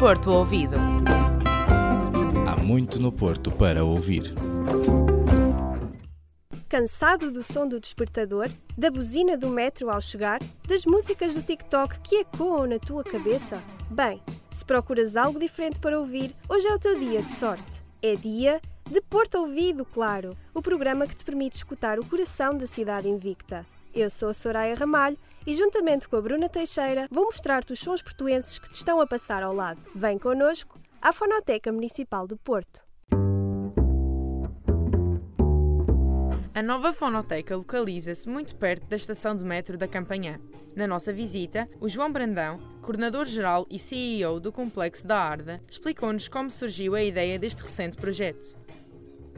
Porto Ouvido. Há muito no Porto para ouvir. Cansado do som do despertador, da buzina do metro ao chegar, das músicas do TikTok que ecoam na tua cabeça? Bem, se procuras algo diferente para ouvir, hoje é o teu dia de sorte. É dia de Porto Ouvido, claro, o programa que te permite escutar o coração da cidade invicta. Eu sou a Soraya Ramalho e, juntamente com a Bruna Teixeira, vou mostrar-te os sons portuenses que te estão a passar ao lado. Vem connosco à Fonoteca Municipal do Porto. A nova fonoteca localiza-se muito perto da estação de metro da Campanhã. Na nossa visita, o João Brandão, coordenador-geral e CEO do Complexo da Arda, explicou-nos como surgiu a ideia deste recente projeto.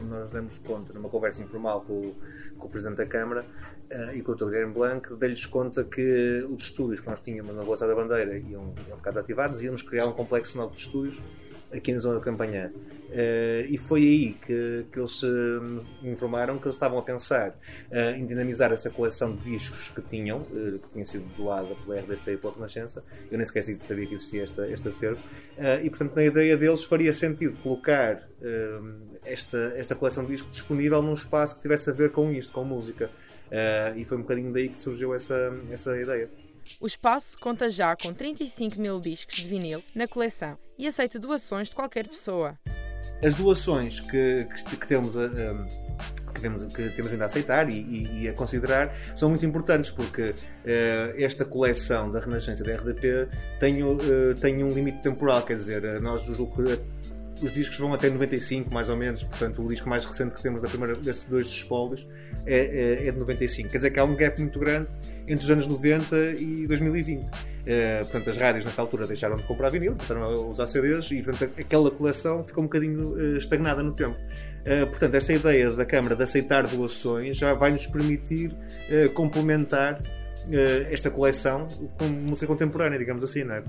Nós demos conta, numa conversa informal com o, com o Presidente da Câmara uh, e com o Dr. Guilherme Blanc, dei-lhes conta que os estúdios que nós tínhamos na Rua da Bandeira iam, iam ficar ativados e íamos criar um complexo novo de estúdios aqui na zona da Campanhã. Uh, e foi aí que, que eles uh, informaram que eles estavam a pensar uh, em dinamizar essa coleção de discos que tinham, que tinha sido doada pela RDP e pela Renascença. Eu nem sequer sabia que existia esta, este acervo. e, portanto, na ideia deles faria sentido colocar esta, esta coleção de discos disponível num espaço que tivesse a ver com isto, com música. e foi um bocadinho daí que surgiu essa, essa ideia. O espaço conta já com 35 mil discos de vinil na coleção e aceita doações de qualquer pessoa. As doações que, que, que temos a, que temos, que temos vindo a aceitar e, e, e, a considerar são muito importantes porque uh, esta coleção da Renascença da RDP tem, uh, tem um limite temporal, quer dizer, nós que os discos vão até 95, mais ou menos, portanto, o disco mais recente que temos da primeira, destes dois espólios é, é, é, de 95. Quer dizer que há um gap muito grande entre os anos 90 e 2020. Uh, eh, portanto, as rádios nessa altura deixaram de comprar vinil, passaram a usar CDs e, portanto, aquela coleção ficou um bocadinho uh, estagnada no tempo. Uh, portanto, esta ideia da Câmara de aceitar doações já vai nos permitir complementar esta coleção com música contemporânea, digamos assim, não é?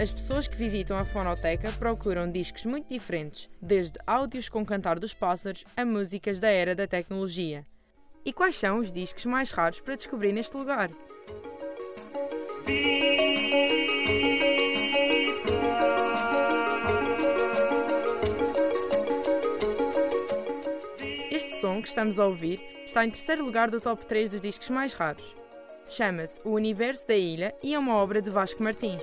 As pessoas que visitam a fonoteca procuram discos muito diferentes, desde áudios com cantar dos pássaros a músicas da era da tecnologia. E quais são os discos mais raros para descobrir neste lugar? Este som que estamos a ouvir está em terceiro lugar do top 3 dos discos mais raros. Chama-se O Universo da Ilha e é uma obra de Vasco Martins.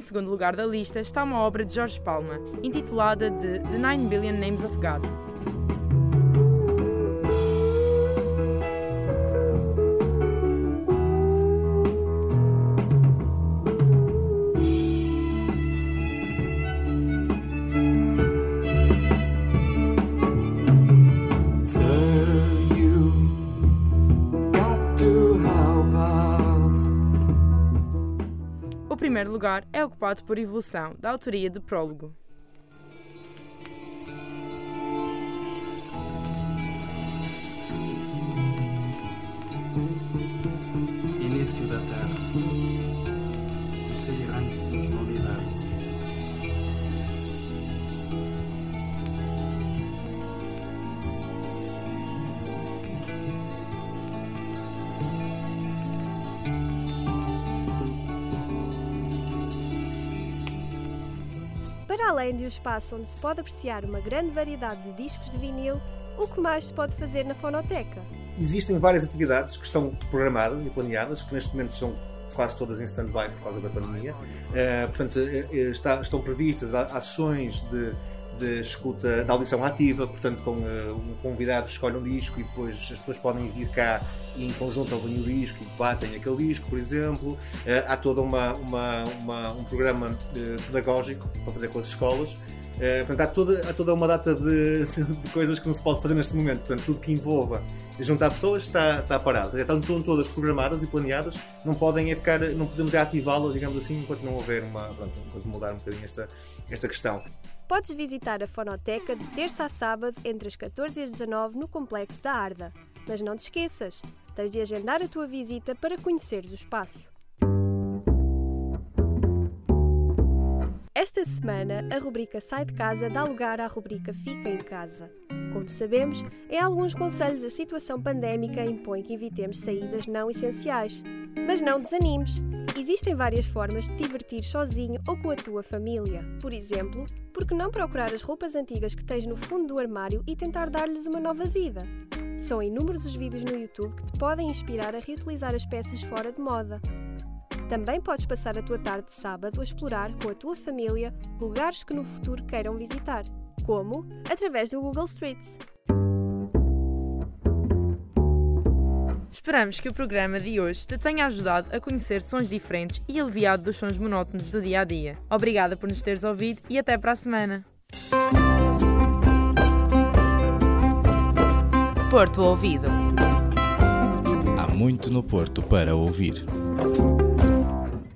Em segundo lugar da lista está uma obra de Jorge Palma, intitulada de The Nine Billion Names of God. Primeiro lugar é ocupado por Evolução, da autoria de Prólogo. Para além de um espaço onde se pode apreciar uma grande variedade de discos de vinil, o que mais se pode fazer na fonoteca? Existem várias atividades que estão programadas e planeadas, que neste momento são quase todas em stand-by por causa da pandemia. Uh, portanto, uh, está, estão previstas ações de de escuta, de audição ativa, portanto, com uh, um convidado escolhe um disco e depois as pessoas podem vir cá e em conjunto ouvem o disco e debatem aquele disco, por exemplo. Uh, há todo uma, uma, uma, um programa uh, pedagógico para fazer com as escolas. Portanto, há toda, há toda uma data de, de, coisas que não se pode fazer neste momento. Portanto, tudo que envolva juntar pessoas está, está parado. Já estão todas programadas e planeadas, não podem é ficar, não podemos ativá-las, digamos assim, enquanto não houver uma. Pronto, enquanto mudar um bocadinho esta, esta questão. Podes visitar a Fonoteca de terça a sábado entre as 14 e as 19 no Complexo da Arda. Mas não te esqueças, tens de agendar a tua visita para conheceres o espaço. Esta semana, a rubrica Sai de Casa dá lugar à rubrica Fica em Casa. Como sabemos, em alguns conselhos a situação pandémica impõe que evitemos saídas não essenciais. Mas não desanimes! Existem várias formas de te divertir sozinho ou com a tua família. Por exemplo, por que não procurar as roupas antigas que tens no fundo do armário e tentar dar-lhes uma nova vida? São inúmeros os vídeos no YouTube que te podem inspirar a reutilizar as peças fora de moda. Também podes passar a tua tarde de sábado a explorar com a tua família lugares que no futuro queiram visitar, como através do Google Streets. Esperamos que o programa de hoje te tenha ajudado a conhecer sons diferentes e aliviado dos sons monótonos do dia a dia. Obrigada por nos teres ouvido e até para a semana. Porto Ouvido. Há muito no Porto para ouvir.